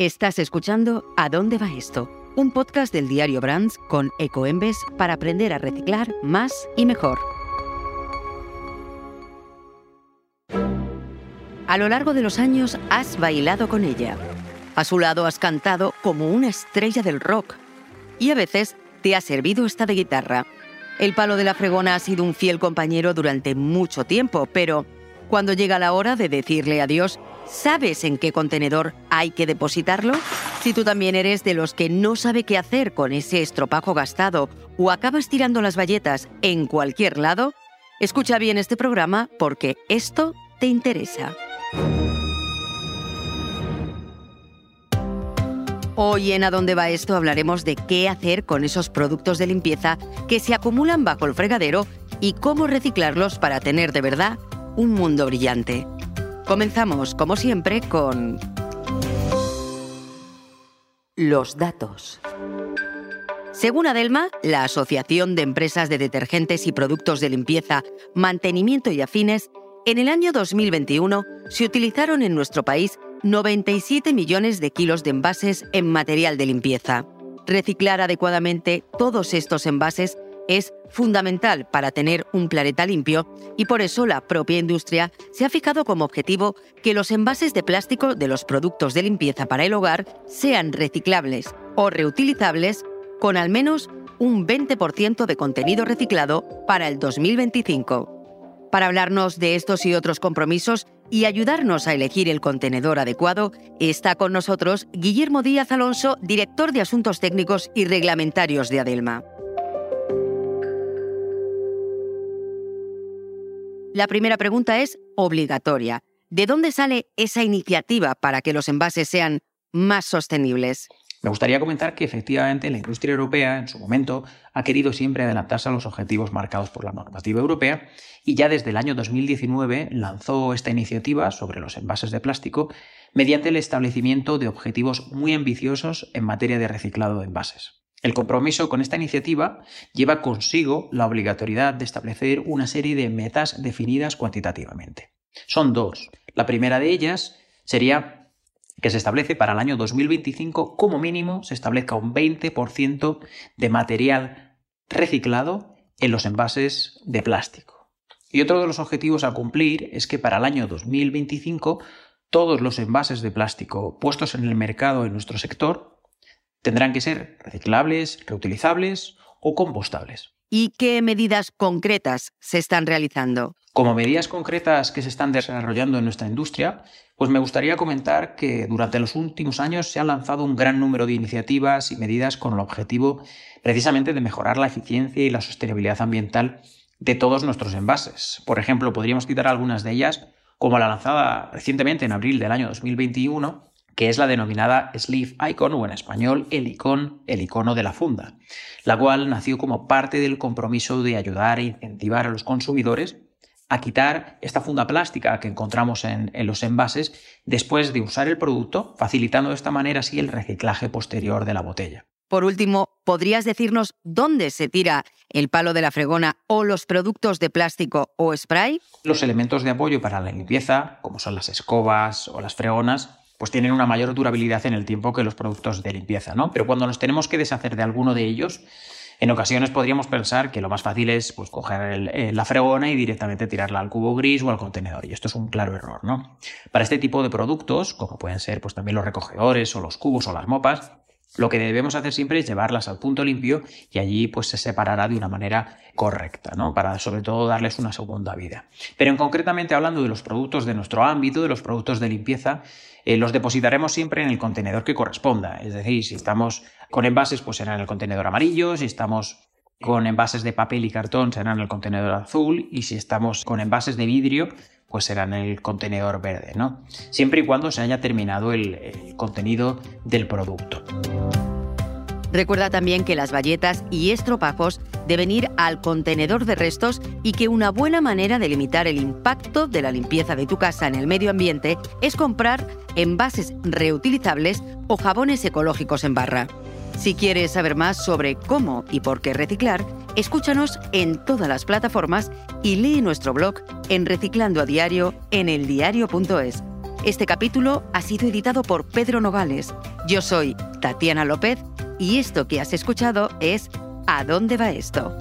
Estás escuchando ¿A dónde va esto? Un podcast del diario Brands con Ecoembes para aprender a reciclar más y mejor. A lo largo de los años has bailado con ella. A su lado has cantado como una estrella del rock. Y a veces te ha servido esta de guitarra. El palo de la fregona ha sido un fiel compañero durante mucho tiempo, pero cuando llega la hora de decirle adiós, ¿sabes en qué contenedor hay que depositarlo? Si tú también eres de los que no sabe qué hacer con ese estropajo gastado o acabas tirando las bayetas en cualquier lado, escucha bien este programa porque esto te interesa. Hoy en A dónde va esto hablaremos de qué hacer con esos productos de limpieza que se acumulan bajo el fregadero y cómo reciclarlos para tener de verdad un mundo brillante. Comenzamos, como siempre, con los datos. Según Adelma, la Asociación de Empresas de Detergentes y Productos de Limpieza, Mantenimiento y Afines, en el año 2021 se utilizaron en nuestro país 97 millones de kilos de envases en material de limpieza. Reciclar adecuadamente todos estos envases es fundamental para tener un planeta limpio y por eso la propia industria se ha fijado como objetivo que los envases de plástico de los productos de limpieza para el hogar sean reciclables o reutilizables con al menos un 20% de contenido reciclado para el 2025. Para hablarnos de estos y otros compromisos y ayudarnos a elegir el contenedor adecuado, está con nosotros Guillermo Díaz Alonso, director de Asuntos Técnicos y Reglamentarios de Adelma. La primera pregunta es obligatoria. ¿De dónde sale esa iniciativa para que los envases sean más sostenibles? Me gustaría comentar que efectivamente la industria europea en su momento ha querido siempre adelantarse a los objetivos marcados por la normativa europea y ya desde el año 2019 lanzó esta iniciativa sobre los envases de plástico mediante el establecimiento de objetivos muy ambiciosos en materia de reciclado de envases. El compromiso con esta iniciativa lleva consigo la obligatoriedad de establecer una serie de metas definidas cuantitativamente. Son dos. La primera de ellas sería que se establece para el año 2025 como mínimo se establezca un 20% de material reciclado en los envases de plástico. Y otro de los objetivos a cumplir es que para el año 2025 todos los envases de plástico puestos en el mercado en nuestro sector Tendrán que ser reciclables, reutilizables o compostables. ¿Y qué medidas concretas se están realizando? Como medidas concretas que se están desarrollando en nuestra industria, pues me gustaría comentar que durante los últimos años se han lanzado un gran número de iniciativas y medidas con el objetivo precisamente de mejorar la eficiencia y la sostenibilidad ambiental de todos nuestros envases. Por ejemplo, podríamos citar algunas de ellas, como la lanzada recientemente en abril del año 2021, que es la denominada Sleeve Icon o en español el icon, el icono de la funda, la cual nació como parte del compromiso de ayudar e incentivar a los consumidores a quitar esta funda plástica que encontramos en, en, los envases después de usar el producto, facilitando de esta manera así el reciclaje posterior de la botella. Por último, ¿podrías decirnos dónde se tira el palo de la fregona o los productos de plástico o spray? Los elementos de apoyo para la limpieza, como son las escobas o las fregonas, pues tienen una mayor durabilidad en el tiempo que los productos de limpieza, ¿no? Pero cuando nos tenemos que deshacer de alguno de ellos, en ocasiones podríamos pensar que lo más fácil es pues, coger eh, la fregona y directamente tirarla al cubo gris o al contenedor. Y esto es un claro error, ¿no? Para este tipo de productos, como pueden ser pues, también los recogedores o los cubos o las mopas, lo que debemos hacer siempre es llevarlas al punto limpio y allí pues se separará de una manera correcta, ¿no? Para sobre todo darles una segunda vida. Pero en concretamente hablando de los productos de nuestro ámbito, de los productos de limpieza, eh, los depositaremos siempre en el contenedor que corresponda. Es decir, si estamos con envases, pues será en el contenedor amarillo, si estamos con envases de papel y cartón será en el contenedor azul y si estamos con envases de vidrio pues será en el contenedor verde, ¿no? Siempre y cuando se haya terminado el contenido del producto. Recuerda también que las bayetas y estropajos deben ir al contenedor de restos y que una buena manera de limitar el impacto de la limpieza de tu casa en el medio ambiente es comprar envases reutilizables o jabones ecológicos en barra. Si quieres saber más sobre cómo y por qué reciclar, escúchanos en todas las plataformas y lee nuestro blog en Reciclando a Diario en eldiario.es. Este capítulo ha sido editado por Pedro Nogales. Yo soy Tatiana López y esto que has escuchado es ¿A dónde va esto?